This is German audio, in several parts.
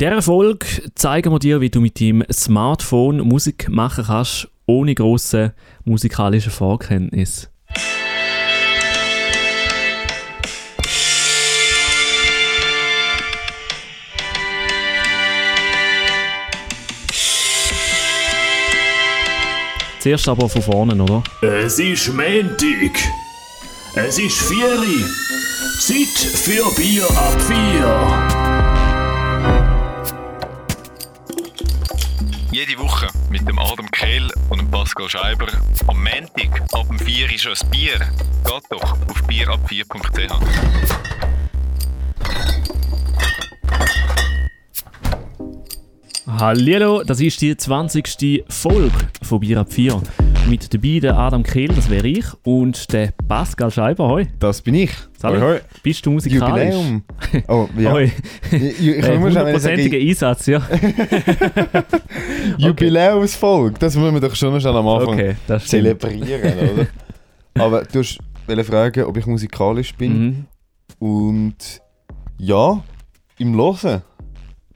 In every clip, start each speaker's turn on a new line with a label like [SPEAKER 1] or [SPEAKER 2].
[SPEAKER 1] In dieser Folge zeigen wir dir, wie du mit deinem Smartphone Musik machen kannst, ohne grosse musikalische Vorkenntnis. Zuerst aber von vorne, oder?
[SPEAKER 2] Es ist Montag. Es ist Vieri. Zeit für Bier ab vier.
[SPEAKER 3] Jede Woche mit dem Adam Kehl und dem Pascal Scheiber. Am Montag ab dem 4 ist schon ein Bier. Geht doch auf bierab4.ch.
[SPEAKER 1] Hallo, das ist die 20. Folge von Bier ab 4. Mit dabei der Adam Kehl, das wäre ich, und der Pascal Scheiber. Hoi.
[SPEAKER 4] Das bin ich.
[SPEAKER 1] Salut.
[SPEAKER 4] Hoi, hoi.
[SPEAKER 1] Bist du musikalisch?
[SPEAKER 4] Jubiläum. Oh, ja.
[SPEAKER 1] Hoi. Äh, Hundertprozentiger Einsatz, ja.
[SPEAKER 4] Jubiläumsfolge, das müssen wir doch schon schon am Anfang
[SPEAKER 1] Okay,
[SPEAKER 4] zelebrieren, oder? Aber du hast fragen, ob ich musikalisch bin.
[SPEAKER 1] Mhm.
[SPEAKER 4] Und ja, im Hören.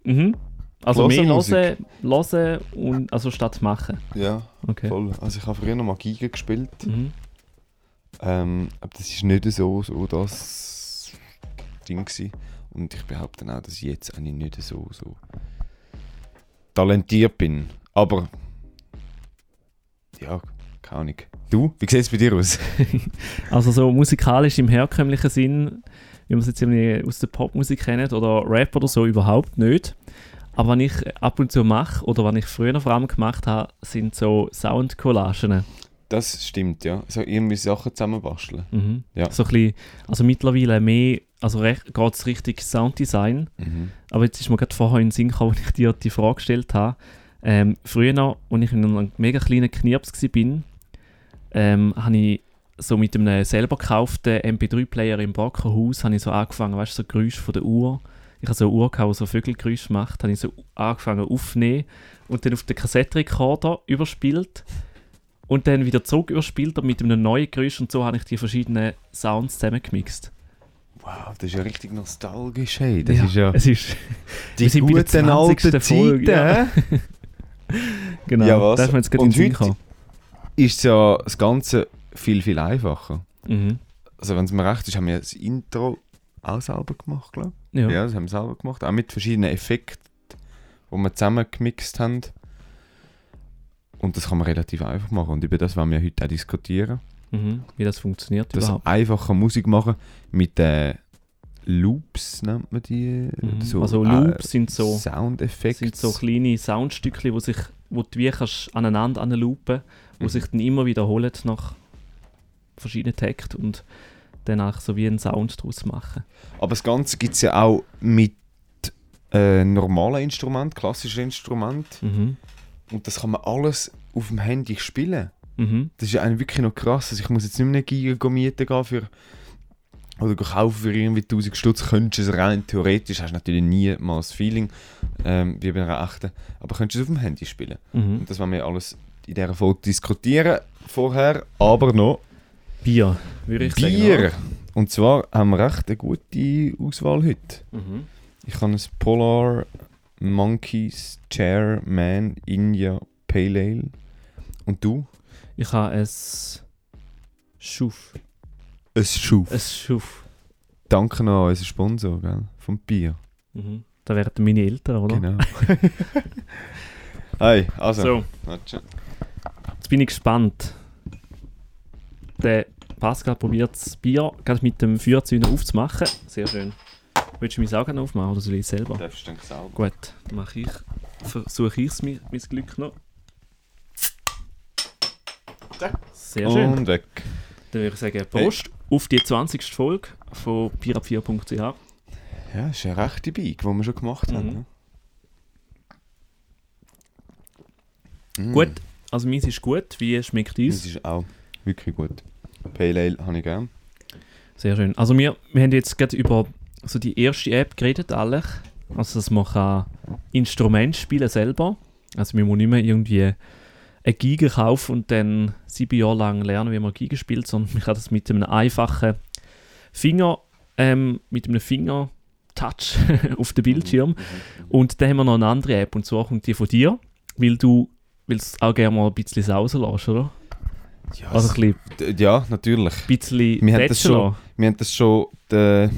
[SPEAKER 1] Mhm. Also mehr hören, hören und, also statt machen.
[SPEAKER 4] Ja,
[SPEAKER 1] Okay.
[SPEAKER 4] voll. Also ich habe früher noch mal Giga gespielt.
[SPEAKER 1] Mhm.
[SPEAKER 4] Ähm, aber das ist nicht so, so das Ding gewesen. Und ich behaupte auch, dass ich jetzt eigentlich nicht so, so talentiert bin. Aber ja, keine Ahnung. Du, wie sieht es bei dir aus?
[SPEAKER 1] Also so musikalisch im herkömmlichen Sinn, wie man es jetzt irgendwie aus der Popmusik kennt oder Rap oder so, überhaupt nicht. Aber was ich ab und zu mache oder was ich früher vor allem gemacht habe, sind so Soundcollagen.
[SPEAKER 4] Das stimmt, ja. So irgendwie Sachen zusammenbasteln.
[SPEAKER 1] Mhm.
[SPEAKER 4] Ja.
[SPEAKER 1] So ein bisschen, also mittlerweile mehr, also geht es richtig Sounddesign.
[SPEAKER 4] Mhm.
[SPEAKER 1] Aber jetzt ist mir gerade vorher in den Sinn gekommen, als ich dir die Frage gestellt habe. Ähm, früher noch, als ich in einem mega kleinen Knirps war, ähm, habe ich so mit einem selber gekauften MP3-Player im Brockerhaus habe ich so angefangen, weißt du, so Geräusche von der Uhr. Ich habe so eine Uhr, gehabt, die so Vögelgeräusche macht, habe ich so angefangen aufzunehmen und dann auf den Kassettenrekorder überspielt und dann wieder zurück überspielt und mit einem neuen Geräusch und so habe ich die verschiedenen Sounds zusammengemixt.
[SPEAKER 4] Wow, das ist ja richtig nostalgisch, hey. Das
[SPEAKER 1] Ja,
[SPEAKER 4] ist ja
[SPEAKER 1] Es ist,
[SPEAKER 4] die
[SPEAKER 1] wir
[SPEAKER 4] guten alten
[SPEAKER 1] 20. Folge,
[SPEAKER 4] Zeiten.
[SPEAKER 1] ja. genau,
[SPEAKER 4] Ja, was?
[SPEAKER 1] da ist mir jetzt gerade
[SPEAKER 4] Und
[SPEAKER 1] in
[SPEAKER 4] heute-. Ist ja das Ganze viel, viel einfacher.
[SPEAKER 1] Mhm.
[SPEAKER 4] Also wenn es mir recht ist, haben wir das Intro auch selber gemacht, glaube ich.
[SPEAKER 1] Ja.
[SPEAKER 4] Ja. das haben wir selber gemacht. Auch mit verschiedenen Effekten, die wir zusammen gemixt haben. Und das kann man relativ einfach machen. Und über das wollen wir heute auch diskutieren.
[SPEAKER 1] Mhm. Wie das funktioniert
[SPEAKER 4] Das
[SPEAKER 1] überhaupt.
[SPEAKER 4] einfacher Musik machen mit äh, Loops nennt man die.
[SPEAKER 1] Mhm. also Loops sind so,
[SPEAKER 4] Soundeffekte.
[SPEAKER 1] sind so kleine Soundstückchen, wo sich wo du wie kannst aneinander anloopen, wo
[SPEAKER 4] Mhm.
[SPEAKER 1] sich dann immer wiederholen nach verschiedenen Takten und dann auch so wie einen Sound daraus machen.
[SPEAKER 4] Aber das Ganze gibt es ja auch mit äh, normalen Instrumenten, klassischen Instrumenten.
[SPEAKER 1] Mhm.
[SPEAKER 4] Und das kann man alles auf dem Handy spielen.
[SPEAKER 1] Mhm.
[SPEAKER 4] Das ist ja eigentlich wirklich noch krass. Also ich muss jetzt nicht mehr eine Giga mieten gehen für oder kaufen für irgendwie 1000 Stutz. Könntest du es rein theoretisch, hast du natürlich nie mal das Feeling ähm, wie bei einer echten, aber könntest du es auf dem Handy spielen.
[SPEAKER 1] Mhm.
[SPEAKER 4] Und das wollen wir alles in dieser Folge diskutieren. Vorher aber noch
[SPEAKER 1] Bier, würde ich sagen.
[SPEAKER 4] Bier. Und zwar haben wir recht eine gute Auswahl heute.
[SPEAKER 1] Mhm.
[SPEAKER 4] Ich habe ein Polar Monkeys Chairman India Pale Ale. Und du?
[SPEAKER 1] Ich habe ein Schuf.
[SPEAKER 4] Ein Schuf.
[SPEAKER 1] Ein Schuf.
[SPEAKER 4] Danke noch an unseren Sponsor gell? vom Bier.
[SPEAKER 1] Mhm. Da wären meine Eltern, oder?
[SPEAKER 4] Genau. hey, also.
[SPEAKER 1] So, jetzt bin ich gespannt. Der Pascal probiert das Bier gerade mit dem Feuerzeuger aufzumachen. Sehr schön. Willst du mich sagen aufmachen oder soll ich selber?
[SPEAKER 4] Darfst du dann selber.
[SPEAKER 1] Gut, dann mache ich, versuche ich es, mein, mein Glück noch. Sehr schön.
[SPEAKER 4] Und weg.
[SPEAKER 1] Dann würde ich sagen, Prost auf die 20. Folge von pirab4.ch.
[SPEAKER 4] Ja, das ist eine rechte Bike, die wir schon gemacht haben.
[SPEAKER 1] Mhm.
[SPEAKER 4] ne? Mm.
[SPEAKER 1] Gut, also meins ist gut. Wie schmeckt
[SPEAKER 4] Das
[SPEAKER 1] uns?
[SPEAKER 4] ist auch wirklich gut. Pale Ale habe ich gern.
[SPEAKER 1] Sehr schön. Also wir, wir haben jetzt gerade über so die erste App geredet, alle. Also dass man kann Instrument spielen selber. Also wir müssen nicht mehr irgendwie eine Giga kaufen und dann sieben Jahre lang lernen, wie man Giga spielt, sondern man kann das mit einem einfachen Finger, ähm, mit einem Fingertouch Touch auf den Bildschirm. Und dann haben wir noch eine andere App und zwar kommt die von dir, weil du es auch gerne mal ein bisschen sausen oder?
[SPEAKER 4] Ja,
[SPEAKER 1] Also ein bisschen,
[SPEAKER 4] ja natürlich.
[SPEAKER 1] ein bisschen
[SPEAKER 4] Wir haben das schon-. Wir haben das schon, der,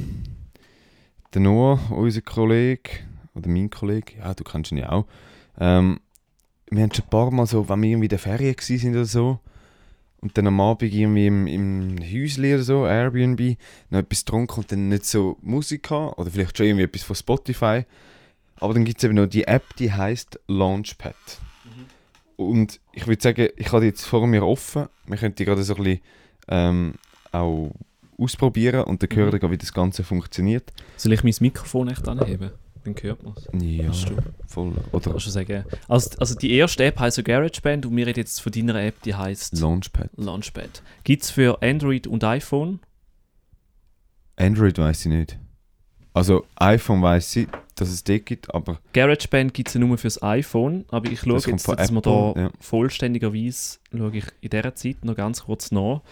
[SPEAKER 4] der Noah, unser Kollege, oder mein Kollege, ja, du kennst ihn ja auch, ähm, wir haben schon ein paar Mal so, wenn wir irgendwie in der Ferien sind oder so, und dann am Abend irgendwie im, im Häusli oder so, Airbnb, noch etwas getrunken und dann nicht so Musik haben, oder vielleicht schon irgendwie etwas von Spotify, aber dann gibt es eben noch die App, die heißt Launchpad. Und ich würde sagen, ich habe die jetzt vor mir offen, wir können die gerade so ein bisschen ähm, auch ausprobieren und dann
[SPEAKER 1] Mhm.
[SPEAKER 4] hören, wir, wie das Ganze funktioniert.
[SPEAKER 1] Soll ich mein Mikrofon echt anheben? Dann hört man es.
[SPEAKER 4] Ja, voll. Oder
[SPEAKER 1] Kannst du sagen. Also, also die erste App heisst so GarageBand und wir reden jetzt von deiner App, die heisst
[SPEAKER 4] Launchpad.
[SPEAKER 1] Launchpad. Gibt es für Android und iPhone?
[SPEAKER 4] Android weiß ich nicht. Also iPhone weiß ich, dass es die gibt, aber
[SPEAKER 1] GarageBand gibt es ja nur fürs iPhone, aber ich schaue
[SPEAKER 4] Das
[SPEAKER 1] jetzt, dass wir da
[SPEAKER 4] Apple, ja.
[SPEAKER 1] vollständigerweise schaue ich in dieser Zeit noch ganz kurz nach,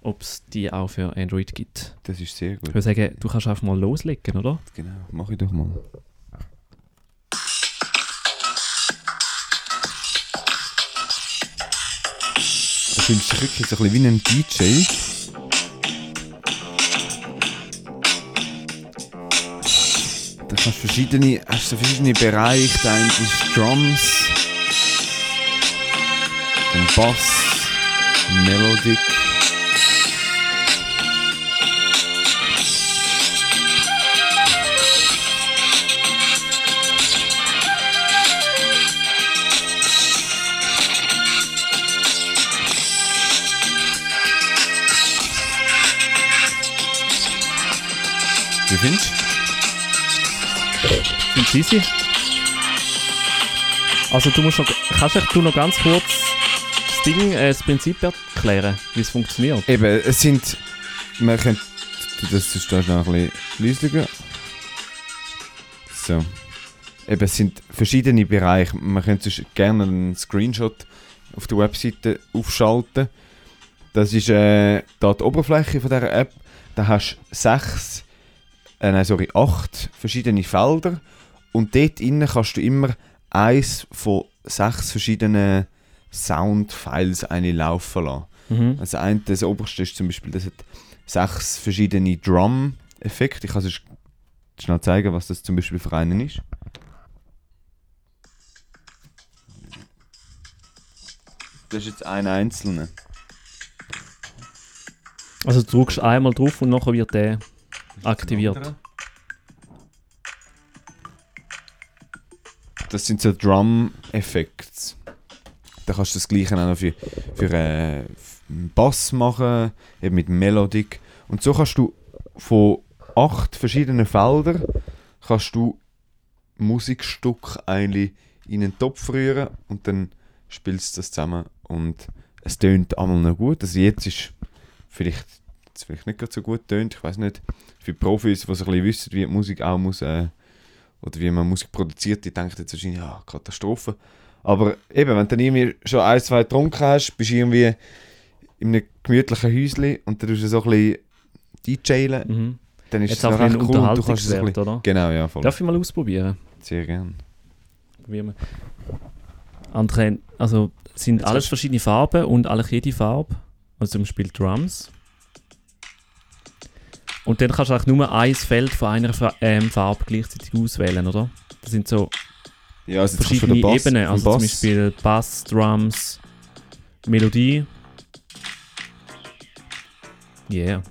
[SPEAKER 1] ob es die auch für Android gibt.
[SPEAKER 4] das ist sehr
[SPEAKER 1] Ich
[SPEAKER 4] gut.
[SPEAKER 1] würde sagen, du kannst einfach mal loslegen, oder?
[SPEAKER 4] Genau, mach ich doch mal. Fühlst du dich wirklich so ein bisschen wie ein DJ. Du verschiedene, hast verschiedene Bereiche. Der eine ist Drums, dann Bass, Melodic. Wie findest? Du
[SPEAKER 1] easy? Also du musst noch, kannst du noch ganz kurz das Ding, äh, das Prinzip erklären, wie es funktioniert?
[SPEAKER 4] Eben, es sind. Man könnte. Das ist noch ein bisschen leiser. So. Eben, es sind verschiedene Bereiche. Man könnte gerne einen Screenshot auf der Webseite aufschalten. Das ist äh, da die Oberfläche von dieser App. Da hast du sechs, äh, nein, sorry, acht verschiedene Felder. Und dort innen kannst du immer eins von sechs verschiedenen Soundfiles eine laufen lassen.
[SPEAKER 1] Mhm.
[SPEAKER 4] Also ein, das oberste ist zum Beispiel, das hat sechs verschiedene Drum-Effekte. Ich kann es schnell zeigen, was das zum Beispiel für einen ist. Das ist jetzt ein einzelner.
[SPEAKER 1] Also du drückst einmal drauf und nachher wird der aktiviert.
[SPEAKER 4] Das sind so Drum-Effekte. Da kannst du das gleiche auch noch für, für, äh, Bass machen, eben mit Melodik. Und so kannst du von acht verschiedenen Feldern kannst du Musikstück eigentlich in einen Topf rühren und dann spielst du das zusammen und es tönt einmal noch gut. Also jetzt ist vielleicht, vielleicht nicht gerade so gut tönt, ich weiß nicht. Für Profis, die so ein bisschen wissen, wie die Musik auch muss, äh, oder wie man Musik produziert, die denken jetzt wahrscheinlich, ja, Katastrophe. Aber eben, wenn du dann irgendwie schon ein, zwei getrunken hast, bist du irgendwie in einem gemütlichen Häuschen und dann tust du so ein bisschen DJen,
[SPEAKER 1] Mhm.
[SPEAKER 4] dann ist
[SPEAKER 1] Jetzt
[SPEAKER 4] es
[SPEAKER 1] auch
[SPEAKER 4] recht cool. Du kannst es ein
[SPEAKER 1] Unterhaltungswert,
[SPEAKER 4] bisschen,
[SPEAKER 1] oder?
[SPEAKER 4] genau, ja, voll.
[SPEAKER 1] Darf ich mal ausprobieren?
[SPEAKER 4] Sehr gern.
[SPEAKER 1] Probieren wir. Andere, also sind
[SPEAKER 4] Jetzt
[SPEAKER 1] alles verschiedene Farben und alle jede Farbe. Also zum Beispiel Drums. Und dann kannst du auch nur ein Feld von einer Fa ähm, Farbe gleichzeitig auswählen, oder? Das sind so
[SPEAKER 4] Ja, also du
[SPEAKER 1] verschiedene
[SPEAKER 4] den Bass,
[SPEAKER 1] Ebenen. Also zum
[SPEAKER 4] Bass.
[SPEAKER 1] Beispiel Bass, Drums, Melodie. Yeah.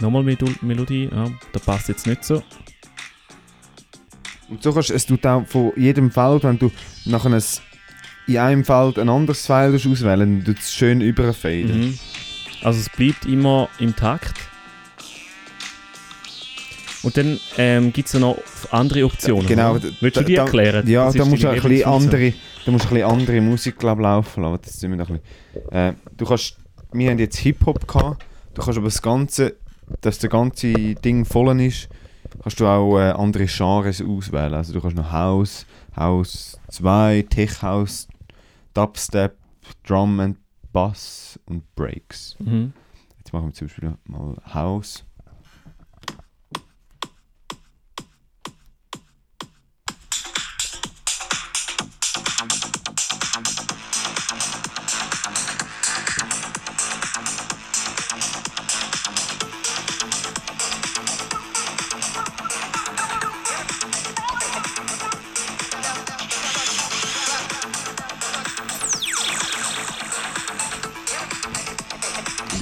[SPEAKER 1] Nochmal Medu- Melodie, ja, da passt jetzt nicht so.
[SPEAKER 4] Und so kannst es tut auch von jedem Feld, wenn du nachher ein, in einem Feld ein anderes File auswählen tut es schön überfaden.
[SPEAKER 1] Mhm. Also es bleibt immer im Takt. Und dann ähm, gibt es ja noch andere Optionen.
[SPEAKER 4] Genau,
[SPEAKER 1] oder? Willst du die
[SPEAKER 4] da-
[SPEAKER 1] erklären?
[SPEAKER 4] Ja, da musst du ein bisschen andere, da musst ein bisschen andere Musik glaub, laufen lassen. Das sind wir noch ein bisschen. Äh, du kannst, wir haben jetzt Hip-Hop gehabt, du kannst aber das Ganze, dass das ganze Ding voll ist, kannst du auch äh, andere Genres auswählen. Also du kannst noch House, House 2, Tech House, Dubstep, Drum and Bass und Breaks.
[SPEAKER 1] Mhm.
[SPEAKER 4] Jetzt machen wir zum Beispiel mal House.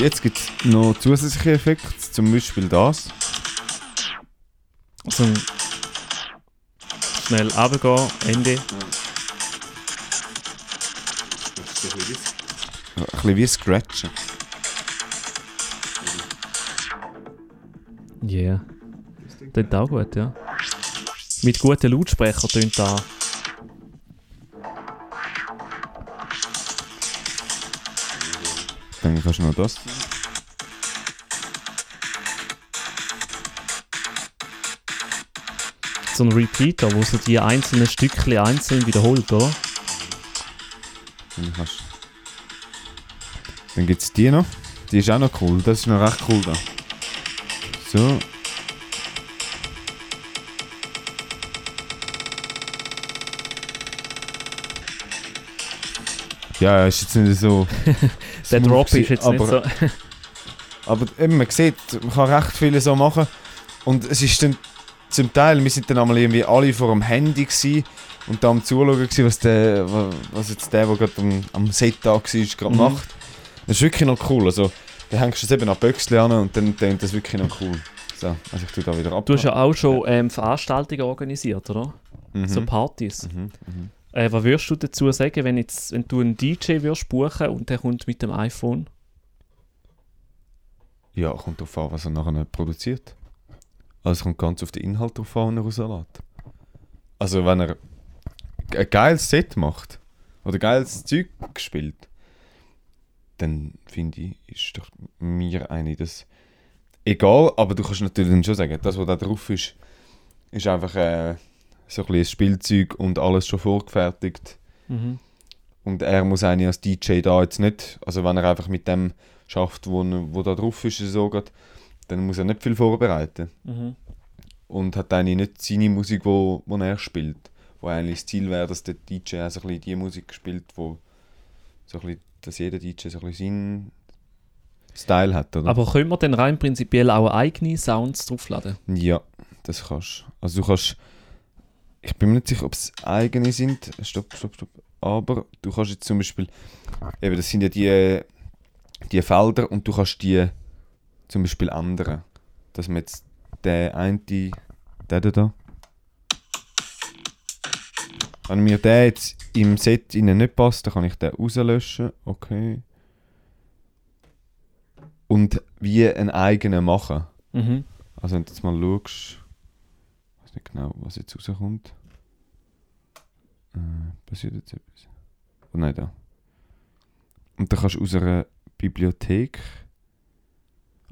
[SPEAKER 4] Jetzt gibt es noch zusätzliche Effekte, zum Beispiel das.
[SPEAKER 1] So ein schnell runtergehen, Ende.
[SPEAKER 4] Ein bisschen wie Scratchen.
[SPEAKER 1] Yeah. Tönt auch gut, ja. Mit guten Lautsprechern tönt da.
[SPEAKER 4] Dann kannst du noch das.
[SPEAKER 1] So ein Repeater, wo so die einzelnen Stückchen einzeln wiederholt, oder?
[SPEAKER 4] Dann Dann gibt es die noch. Die ist auch noch cool. Das ist noch recht cool da. So. Ja, ist jetzt nicht so.
[SPEAKER 1] Der Drop ist jetzt
[SPEAKER 4] aber,
[SPEAKER 1] nicht so.
[SPEAKER 4] Aber eben, man sieht, man kann recht viele so machen. Und es ist dann zum Teil, wir sind dann einmal irgendwie alle vor dem Handy gewesen und da am Zuschauen gewesen, was, der, wa- was jetzt der, der gerade am, am Set da war, gerade
[SPEAKER 1] Mhm.
[SPEAKER 4] macht. Das ist wirklich noch cool. Also, da hängst du es eben an Böckchen an und dann tönt das wirklich noch cool. So, also ich tue da wieder ab.
[SPEAKER 1] Du hast ja auch schon ähm, Veranstaltungen organisiert, oder?
[SPEAKER 4] mhm.
[SPEAKER 1] So Partys.
[SPEAKER 4] Mhm, mhm.
[SPEAKER 1] Äh, was würdest du dazu sagen, wenn, jetzt, wenn du einen DJ würdest buchen und der kommt mit dem iPhone?
[SPEAKER 4] Ja, kommt darauf an, was er nachher produziert. Also es kommt ganz auf den Inhalt drauf an, den er rauslässt. Also wenn er ein geiles Set macht oder geiles Zeug spielt, dann finde ich, ist doch mir eine das egal, aber du kannst natürlich dann schon sagen, das, was da drauf ist, ist einfach äh, so ein bisschen Spielzeug und alles schon vorgefertigt.
[SPEAKER 1] Mhm.
[SPEAKER 4] Und er muss eigentlich als DJ da jetzt nicht, also wenn er einfach mit dem schafft, wo, wo da drauf ist, so geht, dann muss er nicht viel vorbereiten.
[SPEAKER 1] Mhm.
[SPEAKER 4] Und hat eigentlich nicht seine Musik, wo, wo er spielt. Wo eigentlich das Ziel wäre, dass der DJ auch so ein bisschen die Musik spielt, wo so ein bisschen, dass jeder DJ so ein bisschen seinen Style hat, oder?
[SPEAKER 1] Aber können wir dann rein prinzipiell auch eigene Sounds draufladen?
[SPEAKER 4] Ja, das kannst du. Also du kannst. Ich bin mir nicht sicher, ob es eigene sind. Stopp, stopp, stopp. Aber du kannst jetzt zum Beispiel. Eben, das sind ja die, die Felder und du kannst die zum Beispiel ändern. Dass man jetzt der eine, der da, da. Wenn mir der jetzt im Set innen nicht passt, dann kann ich den rauslöschen. Okay. Und wie einen eigenen machen.
[SPEAKER 1] Mhm.
[SPEAKER 4] Also wenn du jetzt mal schaust, weiß nicht genau, was jetzt rauskommt. Äh, passiert jetzt etwas? Oh nein, da. Und dann kannst du aus einer Bibliothek...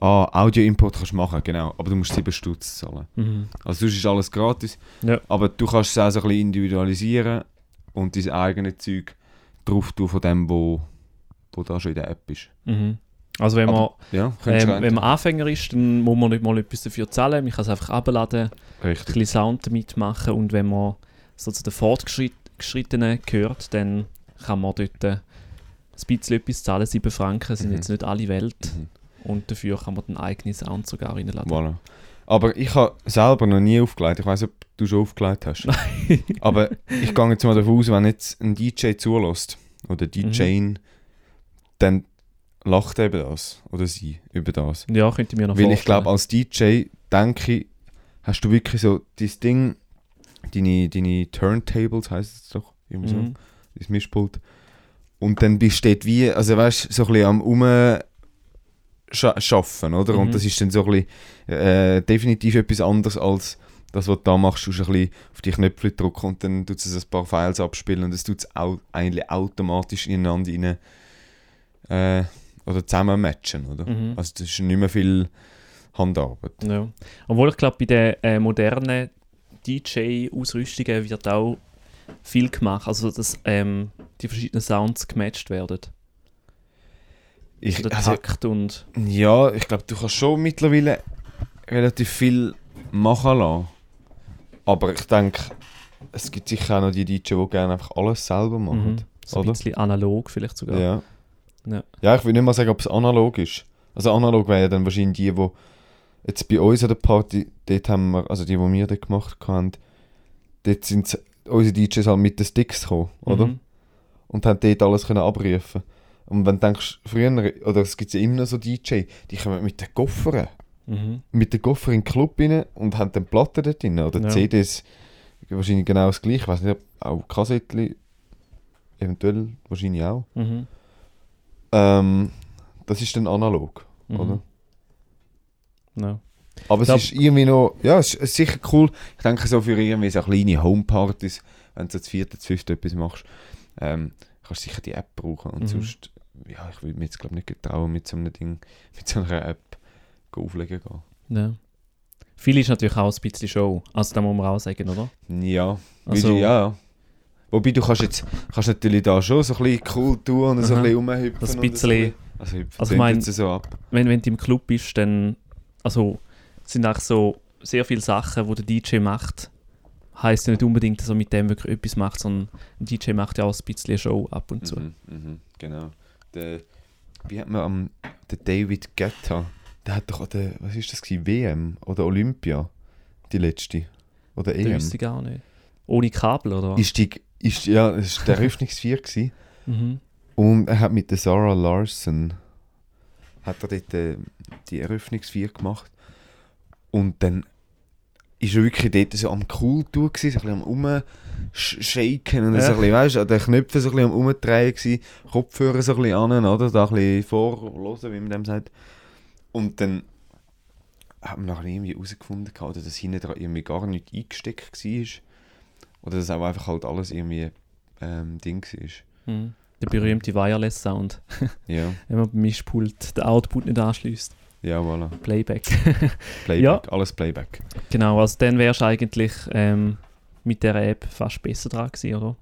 [SPEAKER 4] Ah, Audio-Import kannst du machen, genau. Aber du musst 7 Stutz zahlen.
[SPEAKER 1] Mhm.
[SPEAKER 4] Also sonst ist alles gratis.
[SPEAKER 1] Ja.
[SPEAKER 4] Aber du kannst es auch so ein bisschen individualisieren und dein eigenes Zeug drauf tun von dem, wo, wo da schon in der App ist.
[SPEAKER 1] Mhm. Also wenn man,
[SPEAKER 4] Aber- Ja, könntest du
[SPEAKER 1] ähm, wenn man Anfänger ist, dann muss man nicht mal etwas dafür zahlen. Man kann es einfach abladen, ein bisschen Sound damit machen und wenn man so zu den Fortgeschrittenen gehört, dann kann man dort äh, ein bisschen etwas zahlen. 7 Franken sind
[SPEAKER 4] Mhm.
[SPEAKER 1] jetzt nicht alle Welt
[SPEAKER 4] Mhm.
[SPEAKER 1] und dafür kann man den eigenen Sound sogar reinladen.
[SPEAKER 4] Voilà. Aber ich habe selber noch nie aufgelegt. Ich weiß nicht, ob du schon aufgelegt hast. Aber ich gehe jetzt mal davon aus, wenn jetzt ein DJ zulässt oder DJ, dann lacht über das oder sie über das.
[SPEAKER 1] Ja, könnte mir noch
[SPEAKER 4] Weil
[SPEAKER 1] vorstellen.
[SPEAKER 4] ich glaube, als DJ, denke ich, hast du wirklich so dieses Ding, deine, deine Turntables heisst es doch, irgendwie so,
[SPEAKER 1] Mhm.
[SPEAKER 4] das Mischpult. Und dann bist du dort wie, also weißt du, so ein bisschen am Umschaffen, oder?
[SPEAKER 1] Mhm.
[SPEAKER 4] Und das ist dann so ein bisschen äh, definitiv etwas anderes als das, was du da machst. Du ein bisschen auf die Knöpfe drücken und dann tut es ein paar Files abspielen und es tut es eigentlich automatisch ineinander rein, äh, oder zusammen matchen, oder?
[SPEAKER 1] Mhm.
[SPEAKER 4] Also das ist nicht mehr viel Handarbeit.
[SPEAKER 1] Ja. Obwohl ich glaube, bei den äh, modernen DJ-Ausrüstungen wird auch viel gemacht, also dass ähm, die verschiedenen Sounds gematcht werden.
[SPEAKER 4] Ich, also,
[SPEAKER 1] Takt und...
[SPEAKER 4] ja, ich glaube, du kannst schon mittlerweile relativ viel machen lassen. Aber ich denke, es gibt sicher auch noch die DJ, die gerne einfach alles selber machen.
[SPEAKER 1] Mhm. So ein
[SPEAKER 4] oder?
[SPEAKER 1] bisschen analog vielleicht sogar.
[SPEAKER 4] Ja.
[SPEAKER 1] Ja.
[SPEAKER 4] ja, ich will nicht mal sagen, ob es analog ist. Also analog wäre ja dann wahrscheinlich die, die jetzt bei uns an der Party, dort haben wir, also die, die wir dort gemacht haben, dort sind unsere DJs halt mit den Sticks gekommen, oder?
[SPEAKER 1] Mhm.
[SPEAKER 4] Und haben dort alles können abrufen Und wenn du denkst, früher, oder es gibt ja immer noch so DJ, die kommen mit den Koffern,
[SPEAKER 1] Mhm.
[SPEAKER 4] mit den Koffern in den Club rein und haben dann Platten dort drin. Oder
[SPEAKER 1] Ja.
[SPEAKER 4] CDs, wahrscheinlich genau das gleiche. Ich weiß nicht, auch Kassettchen, eventuell wahrscheinlich auch.
[SPEAKER 1] Mhm.
[SPEAKER 4] Ähm, das ist dann analog,
[SPEAKER 1] Mhm.
[SPEAKER 4] oder?
[SPEAKER 1] Ja.
[SPEAKER 4] Aber es
[SPEAKER 1] glaub-
[SPEAKER 4] ist irgendwie noch, ja, es ist sicher cool. Ich denke so für irgendwie so kleine Homepartys, wenn du so das vierte, das fünfte etwas machst, ähm, kannst du sicher die App brauchen. Und
[SPEAKER 1] Mhm.
[SPEAKER 4] sonst, ja, ich würde mir jetzt glaube nicht getrauen, mit so einem Ding, mit so einer App auflegen gehen.
[SPEAKER 1] Ja. Viel ist natürlich auch ein bisschen Show. Also da muss man auch sagen, oder?
[SPEAKER 4] Ja,
[SPEAKER 1] Also-
[SPEAKER 4] ja, ja. Wobei du kannst jetzt, kannst natürlich da schon so ein bisschen cool tun und so ein bisschen rumhüpfen.
[SPEAKER 1] Das
[SPEAKER 4] und
[SPEAKER 1] bisschen-
[SPEAKER 4] Also
[SPEAKER 1] Also ich mein-
[SPEAKER 4] jetzt so.
[SPEAKER 1] Wenn, wenn du im Club bist, dann also sind auch so sehr viele Sachen, die der DJ macht. Heißt ja nicht unbedingt, dass er mit dem wirklich etwas macht, sondern ein DJ macht ja auch ein bisschen Show ab und zu.
[SPEAKER 4] Mhm, mhm, genau. Der, wie hat man am der David Guetta, der hat doch der, was ist das gewesen, WM oder Olympia, die letzte oder
[SPEAKER 1] Das
[SPEAKER 4] EM.
[SPEAKER 1] wüsste ich gar nicht. Ohne Kabel, oder? was?
[SPEAKER 4] Ist die, ist, ja, das ist der Eröffnungsvier gewesen.
[SPEAKER 1] Mhm.
[SPEAKER 4] und er hat mit der Sarah Larson hat er dort äh, die Eröffnungsvier gemacht und dann ist er wirklich dort so am cool tun gewesen, so ein bisschen am umshaken und
[SPEAKER 1] Ja.
[SPEAKER 4] so ein bisschen, weißt, an den Knöpfen so ein bisschen am umdrehen gewesen, Kopfhörer so ein bisschen an, oder, da ein bisschen vorlosen, wie man dem sagt. Und dann haben wir nachher irgendwie herausgefunden, oder dass hinten dran irgendwie gar nicht eingesteckt war. Oder dass auch einfach halt alles irgendwie ähm, Ding war.
[SPEAKER 1] Mhm. Der berühmte Wireless-Sound.
[SPEAKER 4] Ja,
[SPEAKER 1] Wenn man beim Mischpult den Output nicht anschließt.
[SPEAKER 4] ja, voilà.
[SPEAKER 1] Playback.
[SPEAKER 4] Playback,
[SPEAKER 1] Ja.
[SPEAKER 4] alles Playback.
[SPEAKER 1] genau, also dann wärst du eigentlich ähm, mit der App fast besser dran gewesen, oder?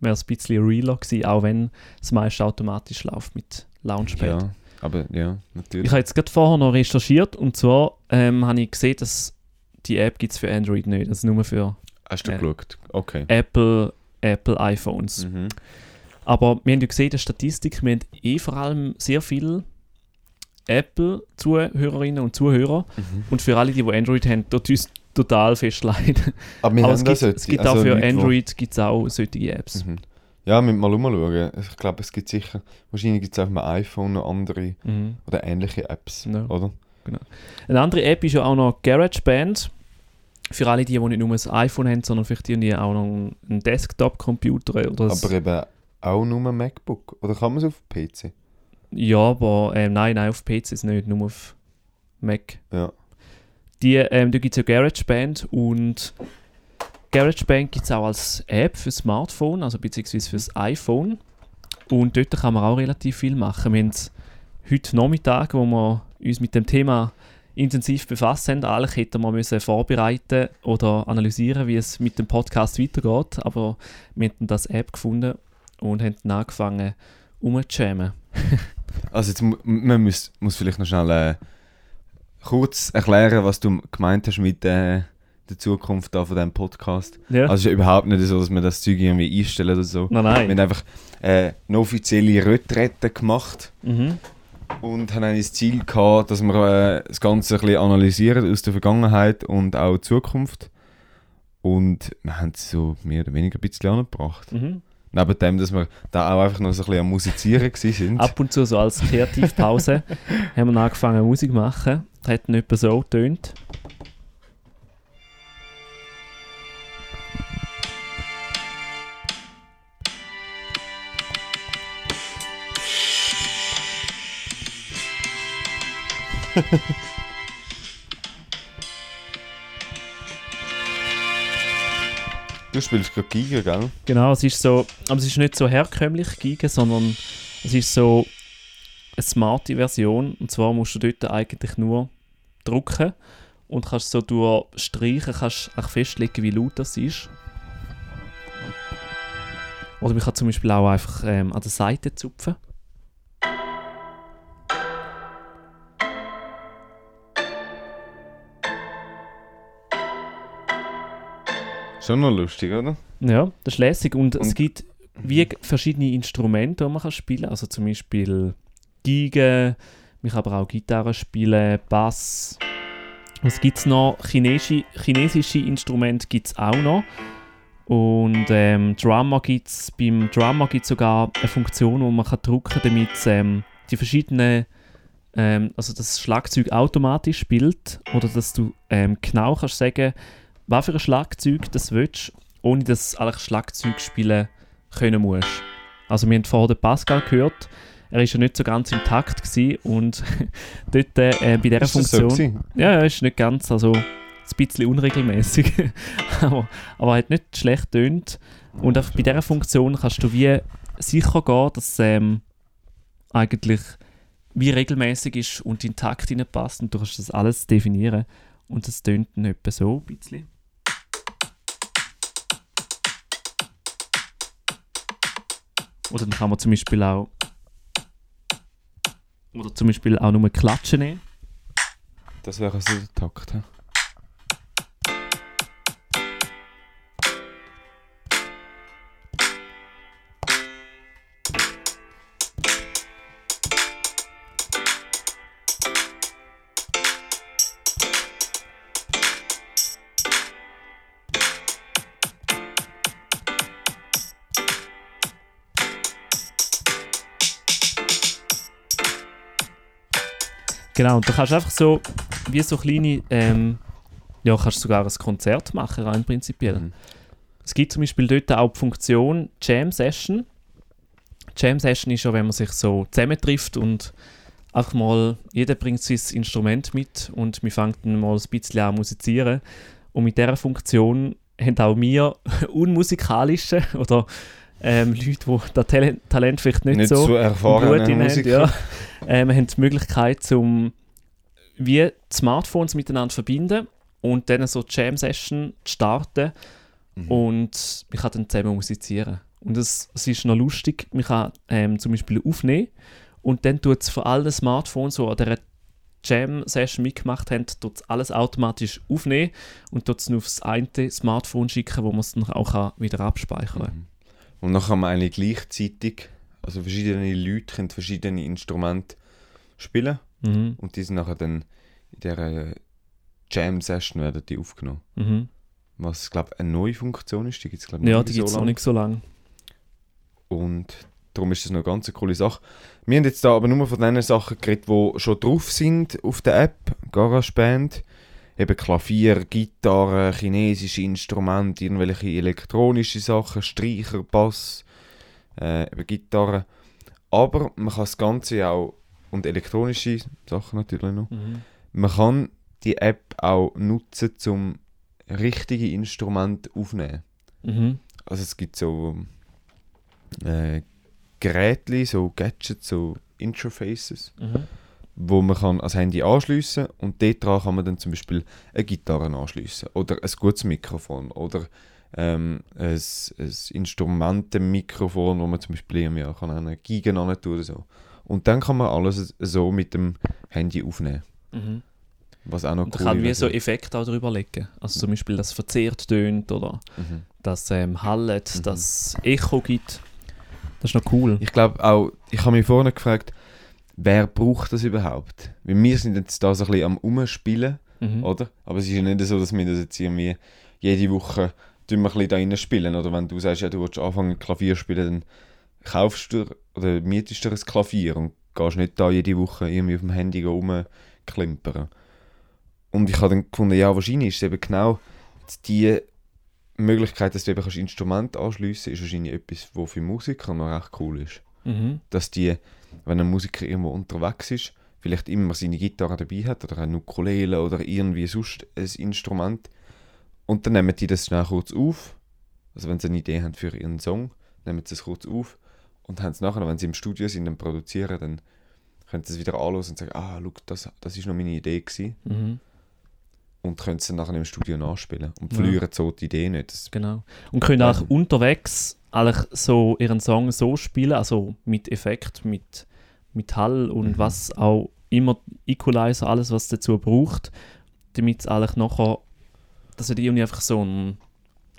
[SPEAKER 1] Wäre es ein bisschen realer gewesen, auch wenn das meiste automatisch läuft mit Launchpad.
[SPEAKER 4] Ja, aber ja, natürlich.
[SPEAKER 1] Ich habe jetzt gerade vorher noch recherchiert und zwar ähm, habe ich gesehen, dass die App gibt es für Android nicht, das ist nur für
[SPEAKER 4] Hast du
[SPEAKER 1] äh,
[SPEAKER 4] geschaut? Okay.
[SPEAKER 1] Apple, Apple iPhones.
[SPEAKER 4] Mhm.
[SPEAKER 1] Aber wir haben ja gesehen, der Statistik, wir haben eh vor allem sehr viele Apple-Zuhörerinnen und Zuhörer.
[SPEAKER 4] Mhm.
[SPEAKER 1] Und für alle, die, die Android haben, tut uns total fest leid.
[SPEAKER 4] Aber wir
[SPEAKER 1] Aber
[SPEAKER 4] haben
[SPEAKER 1] es gibt,
[SPEAKER 4] jetzt.
[SPEAKER 1] es gibt
[SPEAKER 4] also
[SPEAKER 1] auch für
[SPEAKER 4] Leute,
[SPEAKER 1] Android gibt's auch solche Apps.
[SPEAKER 4] Mhm. Ja, wir müssen mal umschauen. Ich glaube, es gibt sicher, wahrscheinlich gibt es auf dem iPhone noch andere
[SPEAKER 1] Mhm.
[SPEAKER 4] oder ähnliche Apps,
[SPEAKER 1] Ja.
[SPEAKER 4] oder?
[SPEAKER 1] Eine andere App ist ja auch noch GarageBand. Für alle, die, die nicht nur ein iPhone haben, sondern vielleicht irgendwie auch noch einen Desktop-Computer oder
[SPEAKER 4] Aber eben auch nur ein MacBook. Oder kann man es auf PC?
[SPEAKER 1] Ja, aber ähm, nein, nein, auf PCs nicht, nur auf Mac.
[SPEAKER 4] Ja.
[SPEAKER 1] Die, ähm, da gibt es ja GarageBand und GarageBand gibt es auch als App für Smartphone, also beziehungsweise fürs iPhone. Und dort kann man auch relativ viel machen. Wir haben heute Nachmittag, wo wir uns mit dem Thema intensiv befasst haben. Eigentlich hätten wir müssen vorbereiten oder analysieren, wie es mit dem Podcast weitergeht. Aber wir haben das App gefunden und haben dann angefangen, umzuschämen.
[SPEAKER 4] Also jetzt, man muss, muss vielleicht noch schnell äh, kurz erklären, was du gemeint hast mit äh, der Zukunft da von diesem Podcast.
[SPEAKER 1] Ja.
[SPEAKER 4] Also es ist ja überhaupt nicht so, dass wir das Zeug irgendwie einstellen oder so.
[SPEAKER 1] nein,
[SPEAKER 4] Wir
[SPEAKER 1] nein.
[SPEAKER 4] haben einfach äh, eine offizielle Retrette gemacht
[SPEAKER 1] Mhm.
[SPEAKER 4] Und haben das Ziel gehabt, dass wir äh, das Ganze ein bisschen analysieren aus der Vergangenheit und auch Zukunft. Und wir haben es so mehr oder weniger ein bisschen angebracht.
[SPEAKER 1] Mhm.
[SPEAKER 4] Neben dem, dass wir da auch einfach noch so ein bisschen am Musizieren sind.
[SPEAKER 1] Ab und zu so als Kreativpause haben wir angefangen Musik zu machen. Das hat nicht so getönt.
[SPEAKER 4] Du spielst gerade Giga, gell?
[SPEAKER 1] Genau, es ist so, aber es ist nicht so herkömmlich Giga, sondern es ist so eine smarte Version. Und zwar musst du dort eigentlich nur drücken und kannst so durch Streichen kannst auch festlegen, wie laut das ist. Oder man kann zum Beispiel auch einfach ähm, an der Seite zupfen.
[SPEAKER 4] Schon noch lustig, oder?
[SPEAKER 1] Ja, das ist lässig und, es
[SPEAKER 4] Und-
[SPEAKER 1] gibt wie verschiedene Instrumente, die man kann spielen kann. Also zum Beispiel Geige, man kann aber auch Gitarre spielen, Bass. Was gibt es noch? Chinesische, chinesische Instrumente gibt es auch noch. Und ähm, Drummer gibt's, beim Drummer gibt es sogar eine Funktion, wo man kann drücken kann, damit ähm, die verschiedenen, ähm, also das Schlagzeug automatisch spielt oder dass du ähm, genau kannst sagen, was für ein Schlagzeug das willst, ohne dass du eigentlich Schlagzeug spielen können musst. Also wir haben vorher den Pascal gehört, er ist ja nicht so ganz im Takt gewesen und dort äh, bei dieser
[SPEAKER 4] Ist so
[SPEAKER 1] Funktion...
[SPEAKER 4] gewesen?
[SPEAKER 1] Ja, ja, ist nicht ganz, also ein bisschen unregelmäßig, aber, aber hat nicht schlecht tönt. Und auch bei dieser Funktion kannst du wie sicher gehen, dass es ähm, eigentlich wie regelmäßig ist und in den Takt passt und du kannst das alles definieren. Und das tönt etwa so ein bisschen. Oder dann kann man zum Beispiel auch oder zum Beispiel auch nur klatschen nehmen.
[SPEAKER 4] Das wäre so der Takt. hä?
[SPEAKER 1] Genau, und du kannst einfach so, wie so kleine, ähm, ja, kannst sogar ein Konzert machen, rein prinzipiell.
[SPEAKER 4] Mhm.
[SPEAKER 1] Es gibt zum Beispiel dort auch die Funktion Jam Session. Jam Session ist ja, wenn man sich so zusammentrifft und einfach mal, jeder bringt sein Instrument mit und wir fangen dann mal ein bisschen an musizieren. Und mit dieser Funktion haben auch wir unmusikalische oder ähm, Leute, die das Talent, Talent vielleicht nicht,
[SPEAKER 4] Nicht
[SPEAKER 1] so
[SPEAKER 4] so
[SPEAKER 1] in haben, ja. ähm, haben die Möglichkeit, zum wie Smartphones miteinander zu verbinden und dann so die Jam-Session zu starten
[SPEAKER 4] Mhm.
[SPEAKER 1] und man kann dann zusammen musizieren. Und es, es ist noch lustig, man kann ähm, zum Beispiel aufnehmen und dann tut es von allen Smartphones, die an dieser Jam-Session mitgemacht haben, tut es alles automatisch aufnehmen und tut es nur aufs eine Smartphone schicken, wo man es dann auch wieder abspeichern kann.
[SPEAKER 4] Mhm. Und dann kann man eigentlich gleichzeitig, also verschiedene Leute können verschiedene Instrumente spielen
[SPEAKER 1] Mhm.
[SPEAKER 4] und die sind nachher dann in dieser Jam-Session werden die aufgenommen.
[SPEAKER 1] Mhm.
[SPEAKER 4] Was, glaube ich, eine neue Funktion ist, die gibt es, glaube ich,
[SPEAKER 1] Ja, die
[SPEAKER 4] nicht
[SPEAKER 1] gibt es
[SPEAKER 4] so
[SPEAKER 1] noch nicht so lange.
[SPEAKER 4] Und darum ist das noch eine ganz coole Sache. Wir haben jetzt da aber nur von den Sachen geredet, die schon drauf sind auf der App, GarageBand. Eben Klavier, Gitarre, chinesische Instrumente, irgendwelche elektronische Sachen, Streicher, Bass, äh, eben Gitarre. Aber man kann das Ganze auch, und elektronische Sachen natürlich noch,
[SPEAKER 1] Mhm.
[SPEAKER 4] man kann die App auch nutzen, um richtige Instrumente aufzunehmen.
[SPEAKER 1] Mhm.
[SPEAKER 4] Also es gibt so äh, Geräte, so Gadgets, so Interfaces,
[SPEAKER 1] Mhm.
[SPEAKER 4] Wo man kann ans Handy anschliessen und dort kann man dann zum Beispiel eine Gitarre anschliessen oder ein gutes Mikrofon oder ähm, ein, ein Instrumentenmikrofon, wo man zum Beispiel irgendwie auch kann eine Giga tun oder so. Und dann kann man alles so mit dem Handy aufnehmen,
[SPEAKER 1] Mhm.
[SPEAKER 4] was auch noch
[SPEAKER 1] Und da
[SPEAKER 4] cool
[SPEAKER 1] kann wie so Effekte auch drüber legen. Also zum Beispiel, dass es verzerrt tönt oder
[SPEAKER 4] Mhm.
[SPEAKER 1] dass ähm, hallet,
[SPEAKER 4] Mhm.
[SPEAKER 1] dass es Echo gibt. Das ist noch cool.
[SPEAKER 4] Ich glaube auch, ich habe mich vorhin gefragt, wer braucht das überhaupt? Weil wir sind jetzt da so ein bisschen am Umspielen,
[SPEAKER 1] Mhm.
[SPEAKER 4] oder? Aber es ist ja nicht so, dass wir das jetzt irgendwie jede Woche tun wir ein bisschen da rein spielen. Oder wenn du sagst, ja, du willst anfangen Klavier zu spielen, dann kaufst du oder mietest du ein Klavier und gehst nicht da jede Woche irgendwie auf dem Handy rumklimpern. Und ich habe dann gefunden, ja, wahrscheinlich ist es eben genau die Möglichkeit, dass du eben kannst Instrumente anschliessen kannst, ist wahrscheinlich etwas, was für Musiker noch recht cool ist
[SPEAKER 1] Mhm.
[SPEAKER 4] dass die, wenn ein Musiker irgendwo unterwegs ist, vielleicht immer seine Gitarre dabei hat oder eine Ukulele oder irgendwie sonst ein Instrument und dann nehmen die das schnell kurz auf, also wenn sie eine Idee haben für ihren Song, nehmen sie es kurz auf und haben es nachher, wenn sie im Studio sind und produzieren, dann können sie es wieder anschauen und sagen, ah, schau, das, das ist noch meine Idee gewesen
[SPEAKER 1] Mhm.
[SPEAKER 4] und können es dann nachher im Studio nachspielen und
[SPEAKER 1] Ja.
[SPEAKER 4] verlieren so die Idee nicht. Das,
[SPEAKER 1] Genau. Und können auch unterwegs eigentlich so ihren Song so spielen, also mit Effekt, mit, mit Hall und
[SPEAKER 4] Mhm.
[SPEAKER 1] was auch immer, Equalizer, alles was dazu braucht, damit es eigentlich nachher, dass sie irgendwie einfach so ein,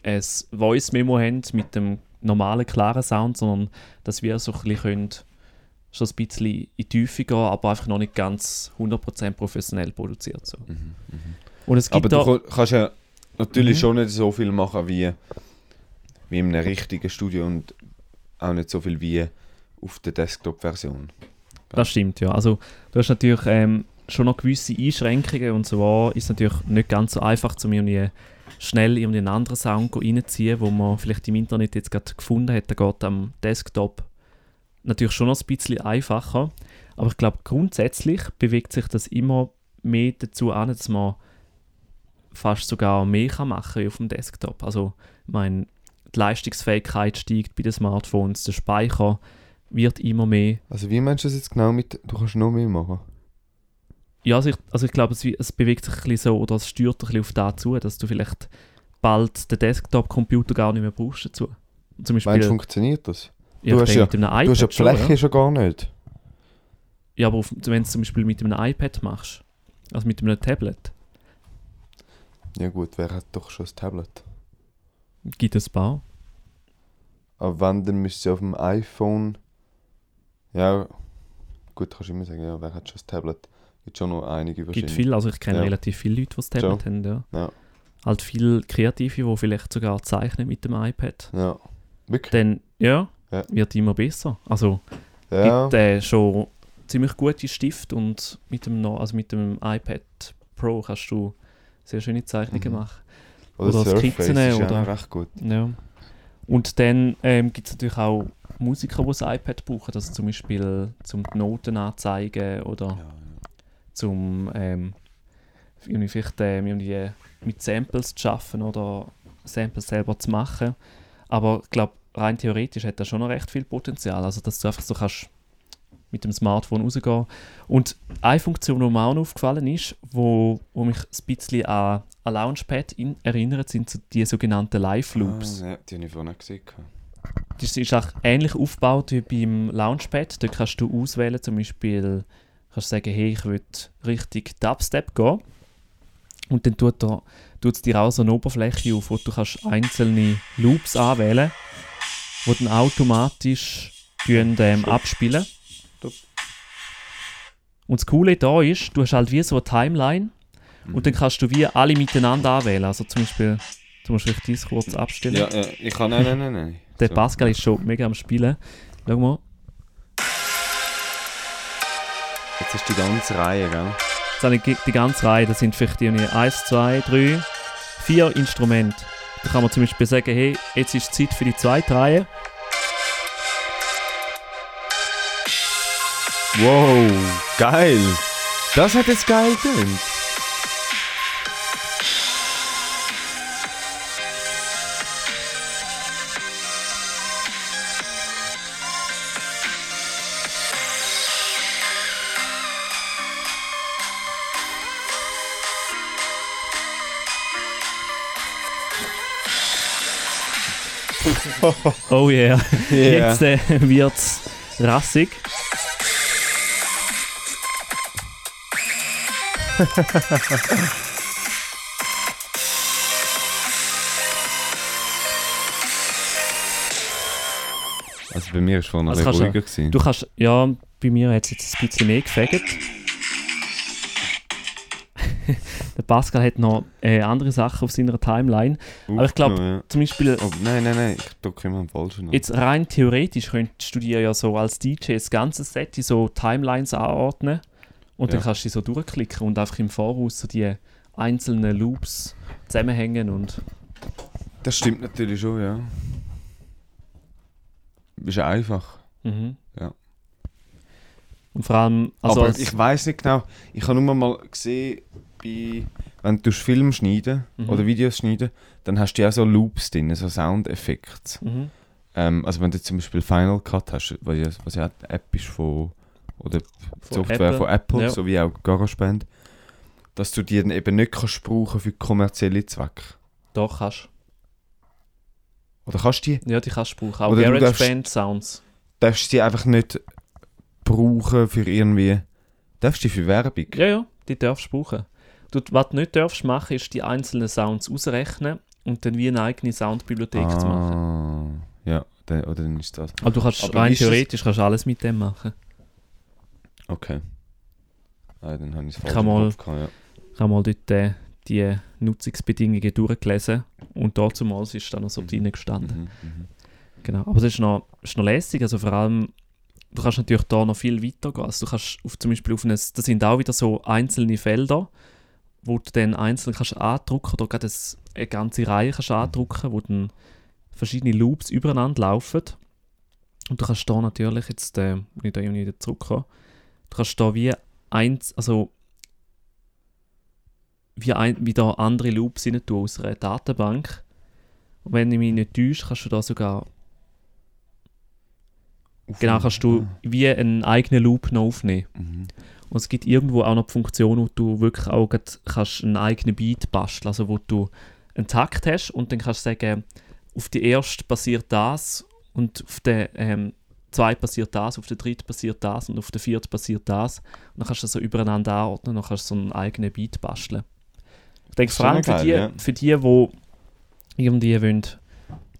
[SPEAKER 1] ein Voice-Memo haben mit dem normalen, klaren Sound, sondern dass wir so ein bisschen können, schon ein bisschen in die Tiefe gehen, aber einfach noch nicht ganz 100% professionell produziert. So.
[SPEAKER 4] mhm, mhm.
[SPEAKER 1] Und es
[SPEAKER 4] Aber
[SPEAKER 1] gibt
[SPEAKER 4] du
[SPEAKER 1] da...
[SPEAKER 4] ko- kannst ja natürlich
[SPEAKER 1] Mhm.
[SPEAKER 4] schon nicht so viel machen wie wie in einem richtigen Studio und auch nicht so viel wie auf der Desktop-Version.
[SPEAKER 1] Das stimmt, ja. Also du hast natürlich ähm, schon noch gewisse Einschränkungen und so ist es natürlich nicht ganz so einfach, um irgendwie schnell in einen anderen Sound reinzuziehen, wo man vielleicht im Internet jetzt gerade gefunden hat. Der geht am Desktop natürlich schon noch ein bisschen einfacher. Aber ich glaube, grundsätzlich bewegt sich das immer mehr dazu an, dass man fast sogar mehr machen kann auf dem Desktop. Also, ich meine, die Leistungsfähigkeit steigt bei den Smartphones, der Speicher wird immer mehr.
[SPEAKER 4] Also wie meinst du das jetzt genau mit, du kannst noch mehr machen?
[SPEAKER 1] Ja, also ich, also ich glaube, es, es bewegt sich ein bisschen so, oder es steuert ein bisschen auf das zu, dass du vielleicht bald den Desktop-Computer gar nicht mehr brauchst dazu. Zum Beispiel,
[SPEAKER 4] Meinst du, funktioniert das?
[SPEAKER 1] ja,
[SPEAKER 4] du hast ja- du hast ja die
[SPEAKER 1] schon,
[SPEAKER 4] Fläche
[SPEAKER 1] ja.
[SPEAKER 4] schon gar nicht.
[SPEAKER 1] ja, aber auf- wenn du es zum Beispiel mit einem iPad machst, also mit einem Tablet,
[SPEAKER 4] Ja gut, wer hat doch schon das Tablet?
[SPEAKER 1] Gibt es ein paar.
[SPEAKER 4] Aber wenn, dann müsste sie auf dem iPhone... Ja, gut, kannst du immer sagen, ja, wer hat schon das Tablet? Gibt schon noch einige
[SPEAKER 1] gibt
[SPEAKER 4] wahrscheinlich.
[SPEAKER 1] viel, also ich kenne
[SPEAKER 4] Ja.
[SPEAKER 1] relativ viele Leute, die das Tablet haben, ja.
[SPEAKER 4] Ja.
[SPEAKER 1] Halt viele Kreative, die vielleicht sogar zeichnen mit dem iPad.
[SPEAKER 4] Ja. Wirklich?
[SPEAKER 1] Dann, ja,
[SPEAKER 4] Ja.
[SPEAKER 1] wird immer besser. Also,
[SPEAKER 4] Ja.
[SPEAKER 1] gibt äh, schon ziemlich gute Stift und mit dem, also mit dem iPad Pro kannst du sehr schöne Zeichnungen
[SPEAKER 4] Mhm.
[SPEAKER 1] machen.
[SPEAKER 4] Oder,
[SPEAKER 1] oder Skizzen
[SPEAKER 4] ist
[SPEAKER 1] oder-
[SPEAKER 4] ja recht gut.
[SPEAKER 1] Ja. Und dann ähm, gibt es natürlich auch Musiker, die das iPad brauchen, also zum Beispiel zum die Noten anzeigen oder
[SPEAKER 4] Ja,
[SPEAKER 1] zum ähm, irgendwie vielleicht ähm, irgendwie mit Samples zu schaffen oder Samples selber zu machen. Aber ich glaube, rein theoretisch hat das schon noch recht viel Potenzial. Also, dass du einfach so kannst mit dem Smartphone rausgehen. Und eine Funktion, die mir auch noch aufgefallen ist, wo, wo mich ein bisschen an, an Launchpad in, erinnert, sind so die sogenannten Live-Loops.
[SPEAKER 4] Ah, ja, die habe ich vorhin gesehen.
[SPEAKER 1] Das ist auch ähnlich aufgebaut wie beim Launchpad. Da kannst du auswählen, zum Beispiel kannst du sagen, hey, ich will richtig Dubstep gehen. Und dann tut er tut es dir auch so eine Oberfläche auf, wo du kannst einzelne Loops anwählen die dann automatisch ähm, abspielen. Und das Coole da ist, du hast halt wie so eine Timeline und dann kannst du wie alle miteinander anwählen. Also zum Beispiel, du musst vielleicht dies kurz abstellen.
[SPEAKER 4] Ja, ja, ich kann... Nein, nein, nein, nein.
[SPEAKER 1] Der
[SPEAKER 4] So.
[SPEAKER 1] Pascal ist schon mega am Spielen. Schau mal.
[SPEAKER 4] Jetzt ist die ganze Reihe, gell?
[SPEAKER 1] Jetzt habe ich die- die ganze Reihe. Das sind vielleicht irgendwie 1, 2, 3, 4 Instrumente. Da kann man zum Beispiel sagen, hey, jetzt ist Zeit für die zweite Reihe.
[SPEAKER 4] Wow, geil! Das hat jetzt geil getönt.
[SPEAKER 1] Oh yeah.
[SPEAKER 4] Ja.
[SPEAKER 1] Jetzt äh, wird's rassig.
[SPEAKER 4] Also bei mir ist vorhin
[SPEAKER 1] Also
[SPEAKER 4] also
[SPEAKER 1] du-
[SPEAKER 4] ruhiger gewesen.
[SPEAKER 1] Du kannst, ja, bei mir hat es jetzt ein bisschen mehr gefegt. Der Pascal hat noch äh, andere Sachen auf seiner Timeline. aber ich glaub-
[SPEAKER 4] Aufgenommen,
[SPEAKER 1] Zum Beispiel,
[SPEAKER 4] ja. Oh, nein, nein, nein, ich drücke immer am falschen.
[SPEAKER 1] jetzt rein theoretisch könntest du dir ja so als DJ das ganze Set in so Timelines anordnen. Und dann
[SPEAKER 4] Ja.
[SPEAKER 1] kannst du die so durchklicken und einfach im Voraus so die einzelnen Loops zusammenhängen und
[SPEAKER 4] Das stimmt natürlich schon, ja. Ist einfach.
[SPEAKER 1] Mhm.
[SPEAKER 4] Ja.
[SPEAKER 1] Und vor allem, also
[SPEAKER 4] Aber
[SPEAKER 1] als,
[SPEAKER 4] ich weiß nicht genau. Ich habe nur mal gesehen, bei, wenn du Film schneiden
[SPEAKER 1] Mhm.
[SPEAKER 4] oder Videos schneiden, dann hast du ja so Loops drin, so Soundeffekte.
[SPEAKER 1] mhm.
[SPEAKER 4] Ähm, also wenn du zum Beispiel Final Cut hast, was ja, was ja die App ist von oder
[SPEAKER 1] Von
[SPEAKER 4] Software
[SPEAKER 1] Apple.
[SPEAKER 4] von Apple,
[SPEAKER 1] Ja.
[SPEAKER 4] sowie auch GarageBand, dass du die dann eben nicht kannst brauchen für kommerzielle Zwecke.
[SPEAKER 1] doch kannst
[SPEAKER 4] Oder kannst du die?
[SPEAKER 1] Ja, die kannst du brauchen. Auch
[SPEAKER 4] Oder du darfst-
[SPEAKER 1] GarageBand Sounds.
[SPEAKER 4] Darfst du die einfach nicht brauchen für irgendwie. Darfst du die für Werbung?
[SPEAKER 1] Ja, ja, die darfst du brauchen. Du, was du nicht darfst machen, ist die einzelnen Sounds ausrechnen und dann wie eine eigene Soundbibliothek zu machen.
[SPEAKER 4] Ah, ja, dann, oder dann ist das.
[SPEAKER 1] Aber du kannst
[SPEAKER 4] Aber
[SPEAKER 1] rein theoretisch kannst du alles mit dem machen.
[SPEAKER 4] Okay. Ah, dann habe ich es falsch
[SPEAKER 1] kann
[SPEAKER 4] im
[SPEAKER 1] mal-
[SPEAKER 4] gehabt, ja.
[SPEAKER 1] Ich habe mal dort äh, die Nutzungsbedingungen durchgelesen und dazumals ist dann noch so drin gestanden.
[SPEAKER 4] Mhm, mhm.
[SPEAKER 1] Genau, aber das ist noch, ist noch lässig, also vor allem, du kannst natürlich da noch viel weiter gehen. Also du kannst auf, zum Beispiel auf ein, das sind auch wieder so einzelne Felder, wo du dann einzeln kannst andrucken oder gerade ein- eine ganze Reihe kannst andrucken, wo dann verschiedene Loops übereinander laufen. Und du kannst da natürlich jetzt, äh, wenn ich da irgendwie wieder zurückkomme, du kannst da wie eins, also wie, ein, wie da andere Loops rein tun aus einer Datenbank. Und wenn ich mich nicht täusche, kannst du da sogar Genau, kannst du wie einen eigenen Loop noch aufnehmen.
[SPEAKER 4] Mhm.
[SPEAKER 1] Und es gibt irgendwo auch noch die Funktion, wo du wirklich auch kannst einen eigenen Beat basteln also wo du einen Takt hast und dann kannst du sagen, auf die erste passiert das und auf der ähm, zweiten passiert das, auf der dritten passiert das und auf der vierten passiert das. Und dann kannst du das so übereinander anordnen und dann kannst du so einen eigenen Beat basteln. Ich denke, vor allem für
[SPEAKER 4] geil,
[SPEAKER 1] die,
[SPEAKER 4] ja.
[SPEAKER 1] für die, die irgendwie wollen,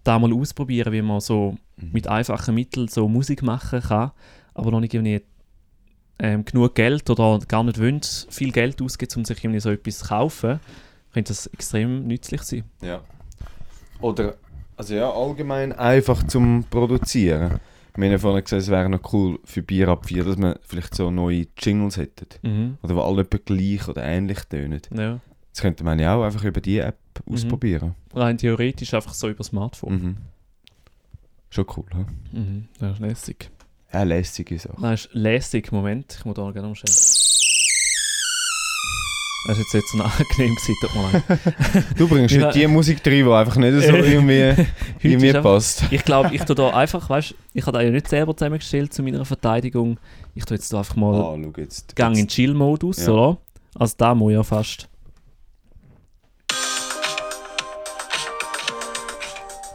[SPEAKER 1] da mal ausprobieren, wie man so
[SPEAKER 4] Mhm.
[SPEAKER 1] mit einfachen Mitteln so Musik machen kann, aber noch nicht irgendwie ähm, genug Geld oder gar nicht wollen, viel Geld ausgeben, um sich irgendwie so etwas zu kaufen, könnte das extrem nützlich sein.
[SPEAKER 4] Ja. Oder, also ja, allgemein einfach zum Produzieren. Wir haben vorhin gesagt, es wäre noch cool für Bier ab 4, dass wir vielleicht so neue Jingles hätten. Oder wo alle etwa gleich oder ähnlich tönen.
[SPEAKER 1] Ja.
[SPEAKER 4] Das könnte man ja auch einfach über die App
[SPEAKER 1] Mhm.
[SPEAKER 4] ausprobieren.
[SPEAKER 1] Rein theoretisch einfach so über Smartphone.
[SPEAKER 4] Mhm. Schon cool, hä?
[SPEAKER 1] Mhm. Das ist lässig.
[SPEAKER 4] Ja, lässige Sache.
[SPEAKER 1] Das ist lässig. Moment, ich muss da gerne umstellen. Das ist jetzt nicht so angenehm gewesen, tut mir leid.
[SPEAKER 4] Du bringst nicht die Musik rein, die einfach nicht so irgendwie,
[SPEAKER 1] Heute
[SPEAKER 4] irgendwie
[SPEAKER 1] ist einfach-
[SPEAKER 4] passt.
[SPEAKER 1] Ich glaube, ich tue da einfach, weißt ich habe da ja nicht selber zusammengestellt zu meiner Verteidigung. Ich tue jetzt da einfach mal
[SPEAKER 4] Ah, schau jetzt.
[SPEAKER 1] Gang in
[SPEAKER 4] jetzt.
[SPEAKER 1] Chill-Modus,
[SPEAKER 4] Ja.
[SPEAKER 1] oder? Also da muss ja fast.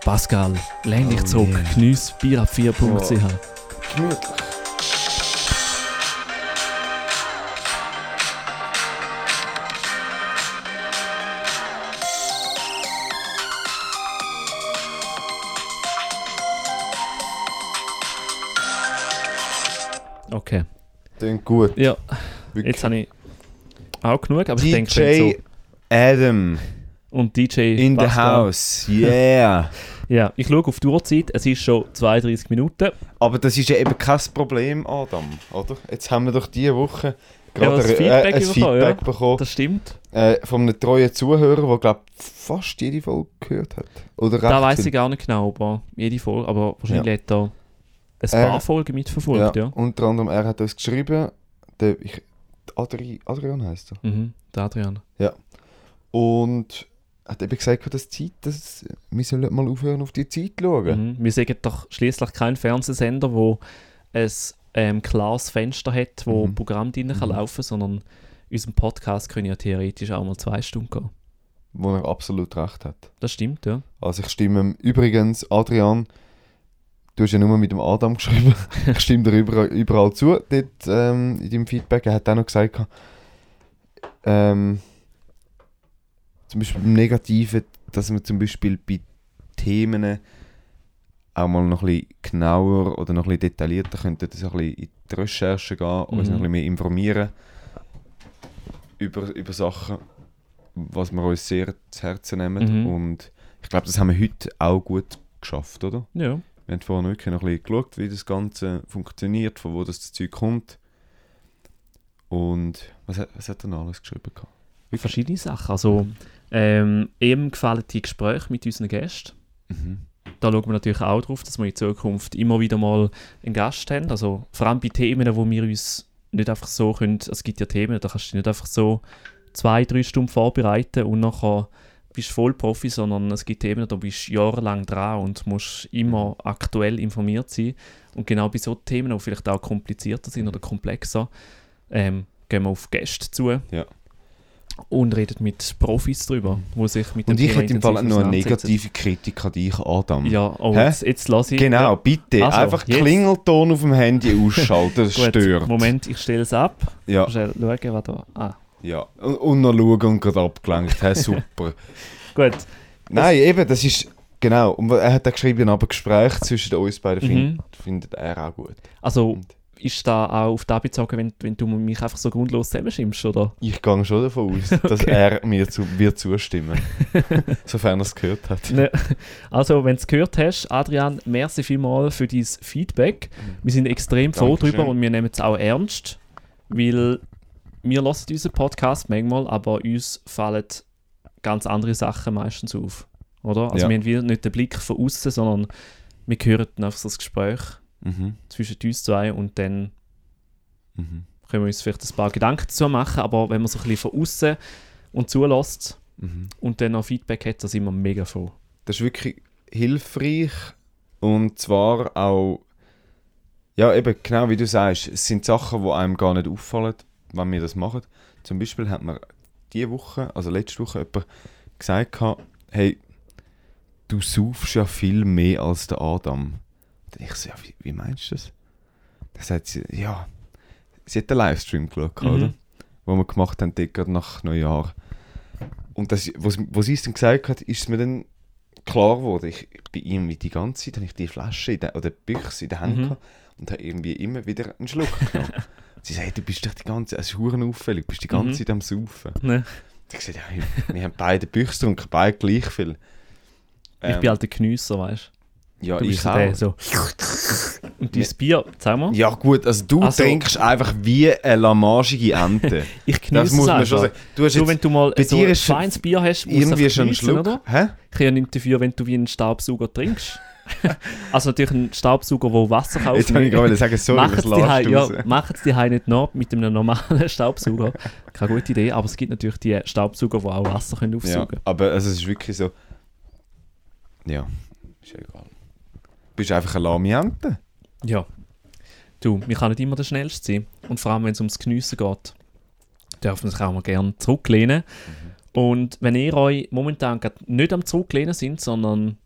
[SPEAKER 1] Pascal, lehn dich
[SPEAKER 4] Oh
[SPEAKER 1] zurück,
[SPEAKER 4] yeah.
[SPEAKER 1] geniess bierab4.ch.
[SPEAKER 4] Gemütlich.
[SPEAKER 1] Okay.
[SPEAKER 4] Klingt gut.
[SPEAKER 1] Ja,
[SPEAKER 4] Wirklich.
[SPEAKER 1] jetzt habe ich auch genug, aber ich denke,
[SPEAKER 4] DJ
[SPEAKER 1] so.
[SPEAKER 4] Adam
[SPEAKER 1] Und DJ
[SPEAKER 4] in the house. Yeah.
[SPEAKER 1] Ja, ich schaue auf die Uhrzeit, es ist schon 32 Minuten.
[SPEAKER 4] Aber das ist ja eben kein Problem, Adam, oder? Jetzt haben wir doch diese Woche
[SPEAKER 1] Ja,
[SPEAKER 4] gerade
[SPEAKER 1] das
[SPEAKER 4] ein-
[SPEAKER 1] Feedback
[SPEAKER 4] ein
[SPEAKER 1] bekommen,
[SPEAKER 4] Feedback
[SPEAKER 1] ja.
[SPEAKER 4] bekommen
[SPEAKER 1] Das stimmt.
[SPEAKER 4] äh, von einem treuen Zuhörer, der, glaube fast jede Folge gehört hat. Oder
[SPEAKER 1] Da weiß ich gar nicht genau, aber jede Folge, aber wahrscheinlich hat er ein paar Folgen mitverfolgt, ja.
[SPEAKER 4] Unter anderem, er hat uns geschrieben, der, ich, Adri, Adrian heißt er.
[SPEAKER 1] Mhm, der Adrian.
[SPEAKER 4] Und hat eben gesagt, dass Zeit, dass wir sollen mal aufhören, auf die Zeit zu schauen.
[SPEAKER 1] Mhm. Wir sagen doch schließlich kein Fernsehsender, wo ein ähm, klares Fenster hat, wo
[SPEAKER 4] Mhm.
[SPEAKER 1] Programm drin kann
[SPEAKER 4] Mhm.
[SPEAKER 1] laufen, sondern unserem Podcast können ja theoretisch auch mal zwei Stunden gehen.
[SPEAKER 4] Wo er absolut recht hat.
[SPEAKER 1] Das stimmt, ja.
[SPEAKER 4] Also ich stimme übrigens, Adrian, du hast ja nur mit dem Adam geschrieben, ich stimme dir überall, überall zu, dort, ähm, in deinem Feedback. Er hat auch noch gesagt, ähm, zum Beispiel im Negativen, dass man zum Beispiel bei Themen auch mal noch ein bisschen genauer oder noch ein bisschen detaillierter könnte so ein bisschen in die Recherche gehen
[SPEAKER 1] Mhm.
[SPEAKER 4] noch ein bisschen mehr informieren über, über Sachen, was wir uns sehr zu Herzen nehmen.
[SPEAKER 1] Mhm.
[SPEAKER 4] Und ich glaube, das haben wir heute auch gut geschafft, oder?
[SPEAKER 1] Ja,
[SPEAKER 4] Wir haben vorhin wirklich noch ein bisschen geschaut, wie das Ganze funktioniert, von wo das, Zeug kommt. Und was hat, was hat er noch alles geschrieben? gehabt?
[SPEAKER 1] verschiedene Sachen. Also, ähm, ihm gefallen die Gespräche mit unseren Gästen.
[SPEAKER 4] Mhm.
[SPEAKER 1] Da schauen wir natürlich auch drauf, dass wir in Zukunft immer wieder mal einen Gast haben. Also vor allem bei Themen, wo wir uns nicht einfach so können, also es gibt ja Themen, da kannst du dich nicht einfach so zwei, drei Stunden vorbereiten und nachher bist voll Profi, sondern es gibt Themen, da bist du jahrelang dran und musst immer aktuell informiert sein. Und genau bei so Themen, die vielleicht auch komplizierter sind oder komplexer, ähm, gehen wir auf Gäste zu
[SPEAKER 4] Ja.
[SPEAKER 1] und reden mit Profis drüber, die sich mit dem
[SPEAKER 4] Und ich
[SPEAKER 1] Thema
[SPEAKER 4] hätte im Fall noch eine negative Kritik an dich, Adam.
[SPEAKER 1] Ja, oh, jetzt, jetzt lasse ich...
[SPEAKER 4] Genau,
[SPEAKER 1] Ja.
[SPEAKER 4] bitte.
[SPEAKER 1] Also,
[SPEAKER 4] Einfach
[SPEAKER 1] jetzt.
[SPEAKER 4] Klingelton auf dem Handy ausschalten, das
[SPEAKER 1] Gut,
[SPEAKER 4] stört.
[SPEAKER 1] Moment, ich stelle es ab.
[SPEAKER 4] Ja,
[SPEAKER 1] schauen, was da... Ah,
[SPEAKER 4] ja. Und, und noch schauen und gerade abgelenkt. Hä, super.
[SPEAKER 1] gut.
[SPEAKER 4] Nein, eben, das ist... Genau. Und er hat auch geschrieben, aber Gespräch zwischen uns beiden
[SPEAKER 1] Mhm.
[SPEAKER 4] findet, findet er auch gut.
[SPEAKER 1] Also, ist da auch auf das bezogen, wenn, wenn du mich einfach so grundlos zusammenschimpfst, oder?
[SPEAKER 4] Ich gehe schon davon aus, dass
[SPEAKER 1] Okay.
[SPEAKER 4] er mir zu, wird zustimmen. Sofern er es gehört hat.
[SPEAKER 1] Ne. Also, wenn du es gehört hast, Adrian, merci vielmals für dein Feedback. Wir sind extrem froh
[SPEAKER 4] Dankeschön.
[SPEAKER 1] drüber und wir nehmen es auch ernst, weil wir hören unseren Podcast manchmal, aber uns fallen ganz andere Sachen meistens auf. Oder? Also,
[SPEAKER 4] Ja.
[SPEAKER 1] wir haben wieder nicht den Blick von außen, sondern wir hören dann einfach so das Gespräch
[SPEAKER 4] Mhm.
[SPEAKER 1] zwischen uns zwei und dann
[SPEAKER 4] Mhm.
[SPEAKER 1] können wir uns vielleicht ein paar Gedanken dazu machen, aber wenn man so ein bisschen von außen und zulässt
[SPEAKER 4] Mhm.
[SPEAKER 1] und dann noch Feedback hat, dann sind wir mega froh.
[SPEAKER 4] Das ist wirklich hilfreich und zwar auch, ja eben genau wie du sagst, es sind Sachen, die einem gar nicht auffallen, wenn wir das machen. Zum Beispiel hat mir diese Woche, also letzte Woche jemand gesagt, hey, du saufst ja viel mehr als der Adam. Und ich so, ja, wie, wie meinst du das? Dann sagt sie, ja, sie hat einen Livestream geschaut,
[SPEAKER 1] Mhm.
[SPEAKER 4] oder? Wo wir gemacht haben, gerade nach Neujahr. Und das, was, was sie es dann gesagt hat, ist mir dann klar geworden. Ich, ich bin irgendwie die ganze Zeit, habe ich die Flasche in der, oder die Büchse in der Hand
[SPEAKER 1] Mhm.
[SPEAKER 4] gehabt und habe irgendwie immer wieder einen Schluck genommen. sie sagt, du bist doch die ganze es ist auffällig, du bist die ganze
[SPEAKER 1] Mhm.
[SPEAKER 4] Zeit am Saufen.
[SPEAKER 1] Ne?
[SPEAKER 4] Ich gesagt, ja, wir haben beide Büchse getrunken, beide gleich viel.
[SPEAKER 1] Ich
[SPEAKER 4] Ähm,
[SPEAKER 1] bin halt der Geniesser, weißt
[SPEAKER 4] ja,
[SPEAKER 1] du? Du
[SPEAKER 4] ich auch.
[SPEAKER 1] der so. Und dein Bier, sag mal.
[SPEAKER 4] Ja gut, also du
[SPEAKER 1] Also-
[SPEAKER 4] trinkst einfach wie eine lamagige Ente.
[SPEAKER 1] Ich
[SPEAKER 4] das
[SPEAKER 1] genieße
[SPEAKER 4] muss man schon sagen. Du hast
[SPEAKER 1] Du, wenn du mal so ein feines Bier hast, musst du
[SPEAKER 4] irgendwie schon einen Schluck.
[SPEAKER 1] oder?
[SPEAKER 4] Hä?
[SPEAKER 1] Ich kann ja dafür, wenn du wie einen Staubsauger trinkst. also natürlich ein Staubsauger, der Wasser kann
[SPEAKER 4] Jetzt habe ich gerade sagen, sorry,
[SPEAKER 1] Machen
[SPEAKER 4] was
[SPEAKER 1] es
[SPEAKER 4] raus?
[SPEAKER 1] ja, machen's die Hause nicht nach mit einem normalen Staubsauger. Keine gute Idee, aber es gibt natürlich die Staubsauger, die auch Wasser können
[SPEAKER 4] Ja,
[SPEAKER 1] aufsaugen
[SPEAKER 4] aber also, es ist wirklich so. Ja, ist ja egal. Du bist einfach eine lahme Ente.
[SPEAKER 1] Ja. Du, wir kann nicht immer der Schnellste sein. Und vor allem, wenn es ums Geniessen geht, dürfen wir sich auch mal gerne zurücklehnen. Und wenn ihr euch momentan nicht am Zurücklehnen sind, sondern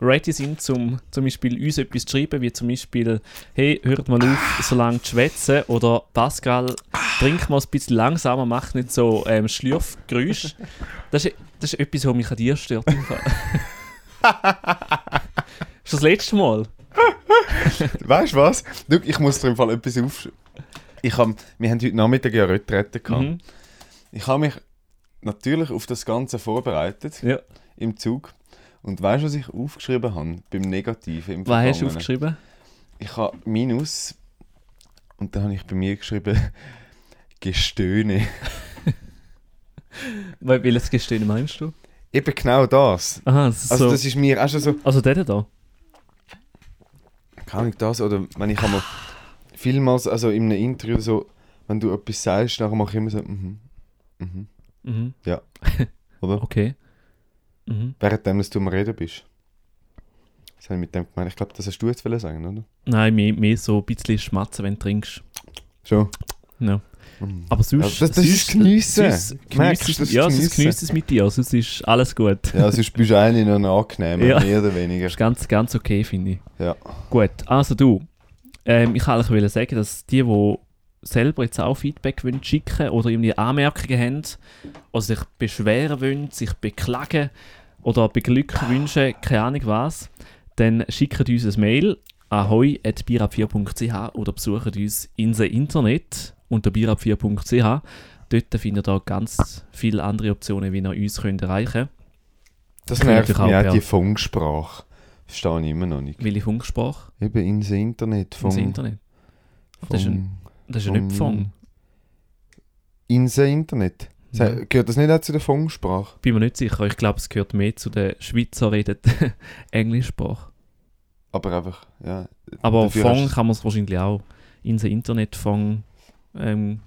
[SPEAKER 1] ready sind, zum, zum Beispiel uns etwas zu schreiben, wie zum Beispiel, hey, hört mal auf, so lange zu schwätzen, oder Pascal, trink mal ein bisschen langsamer, mach nicht so ähm, Schlürfgeräusch. Das ist, das ist etwas, was mich an dir stört. ist das letzte Mal?
[SPEAKER 4] Weißt du was? Schau, ich muss dir im Fall etwas auf. Ich hab, wir haben heute Nachmittag ja Retrette gehabt.
[SPEAKER 1] Mhm.
[SPEAKER 4] Ich habe mich natürlich auf das Ganze vorbereitet
[SPEAKER 1] Ja.
[SPEAKER 4] im Zug. Und weißt du, was ich aufgeschrieben habe beim Negativen im
[SPEAKER 1] Was hast du aufgeschrieben?
[SPEAKER 4] Ich habe Minus und dann habe ich bei mir geschrieben Gestöhne.
[SPEAKER 1] Wel- Welches Gestehen meinst du?
[SPEAKER 4] Eben genau das.
[SPEAKER 1] Aha, das ist
[SPEAKER 4] Also
[SPEAKER 1] so.
[SPEAKER 4] das ist mir auch schon so,
[SPEAKER 1] also der da?
[SPEAKER 4] keine Ahnung, das oder wenn ich einmal vielmals, also in einem Interview so, wenn du etwas sagst, dann mache ich immer so, mhm, mhm,
[SPEAKER 1] Mhm.
[SPEAKER 4] oder?
[SPEAKER 1] Okay. Mhm.
[SPEAKER 4] Währenddem dass du am Reden bist. Das habe ich mit dem gemeint. Ich glaube, das hast du jetzt sagen, oder?
[SPEAKER 1] Nein, mehr, mehr so ein bisschen schmatzen, wenn du trinkst.
[SPEAKER 4] Schon.
[SPEAKER 1] Ja.
[SPEAKER 4] Mhm.
[SPEAKER 1] Aber sonst...
[SPEAKER 4] Ja, das- das ist
[SPEAKER 1] sonst-
[SPEAKER 4] Geniessen.
[SPEAKER 1] sonst
[SPEAKER 4] Merkst
[SPEAKER 1] es-
[SPEAKER 4] das ist
[SPEAKER 1] Ja, sonst
[SPEAKER 4] Geniessen.
[SPEAKER 1] es mit dir, sonst ist alles gut.
[SPEAKER 4] Ja, sonst bist du eigentlich noch ein angenehmer,
[SPEAKER 1] Ja.
[SPEAKER 4] mehr oder weniger.
[SPEAKER 1] Das ist ganz, ganz okay, finde ich.
[SPEAKER 4] Ja.
[SPEAKER 1] Gut, also du, ähm, ich wollte sagen, dass die, die selber jetzt auch Feedback wollen schicken oder irgendwie Anmerkungen haben oder sich beschweren wollen, sich beklagen oder beglückwünschen, keine Ahnung was, dann schickt uns ein Mail an hoi.birab4.ch oder besucht uns in der Internet unter birab4.ch. Dort findet ihr ganz viele andere Optionen, wie ihr uns könnt erreichen könnt.
[SPEAKER 4] Das nervt mich
[SPEAKER 1] auch,
[SPEAKER 4] die Funksprache. Verstehe ich immer noch nicht.
[SPEAKER 1] Welche Funksprache?
[SPEAKER 4] Eben in das Internet.
[SPEAKER 1] Ins
[SPEAKER 4] Funk,
[SPEAKER 1] Internet. Das ist, ein, das ist ja nicht
[SPEAKER 4] Funk-
[SPEAKER 1] Fong.
[SPEAKER 4] In das Internet. Sa-
[SPEAKER 1] Ja.
[SPEAKER 4] Gehört das nicht auch zu der Funksprache?
[SPEAKER 1] Bin mir nicht sicher. Ich glaube, es gehört mehr zu der Schweizer redeten Englischsprache.
[SPEAKER 4] Aber einfach, ja.
[SPEAKER 1] Aber Fong kann man es wahrscheinlich auch in der Internetfong ähm,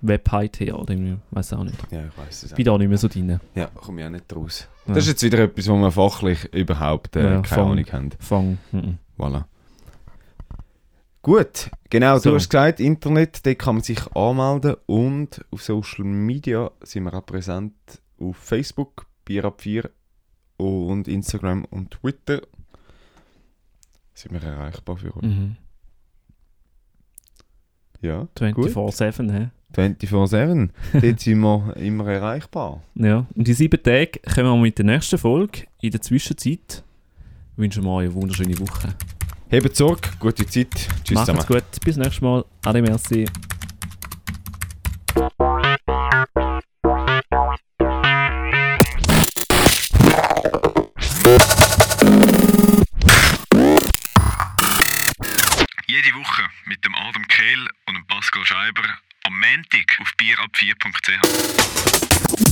[SPEAKER 1] Webheit her oder irgendwie, weiß auch nicht.
[SPEAKER 4] Ja, ich weiß es auch.
[SPEAKER 1] Bin da nicht mehr so drin.
[SPEAKER 4] Ja, komme ich auch nicht raus.
[SPEAKER 1] Ja.
[SPEAKER 4] Das ist jetzt wieder etwas, wo wir fachlich überhaupt äh,
[SPEAKER 1] Ja,
[SPEAKER 4] keine. Ahnung haben.
[SPEAKER 1] Fong. mhm.
[SPEAKER 4] Voilà. Gut, genau,
[SPEAKER 1] So.
[SPEAKER 4] du hast gesagt, Internet, da kann man sich anmelden und auf Social Media sind wir auch präsent auf Facebook, Bierab4 und Instagram und Twitter. Sind wir erreichbar für euch.
[SPEAKER 1] Mhm.
[SPEAKER 4] Ja,
[SPEAKER 1] 24-7, hä?
[SPEAKER 4] 24-7. Dort sind wir immer erreichbar.
[SPEAKER 1] Ja. Und in sieben Tagen kommen wir mit der nächsten Folge. In der Zwischenzeit wünschen wir euch eine wunderschöne Woche.
[SPEAKER 5] Hebt Sorge, gute Zeit. Tschüss zusammen.
[SPEAKER 1] Macht's gut. Bis nächstes Mal. Ade, merci.
[SPEAKER 4] Jede Woche mit dem Adam Kehl und dem Pascal Scheiber am Montag auf bierab4.ch.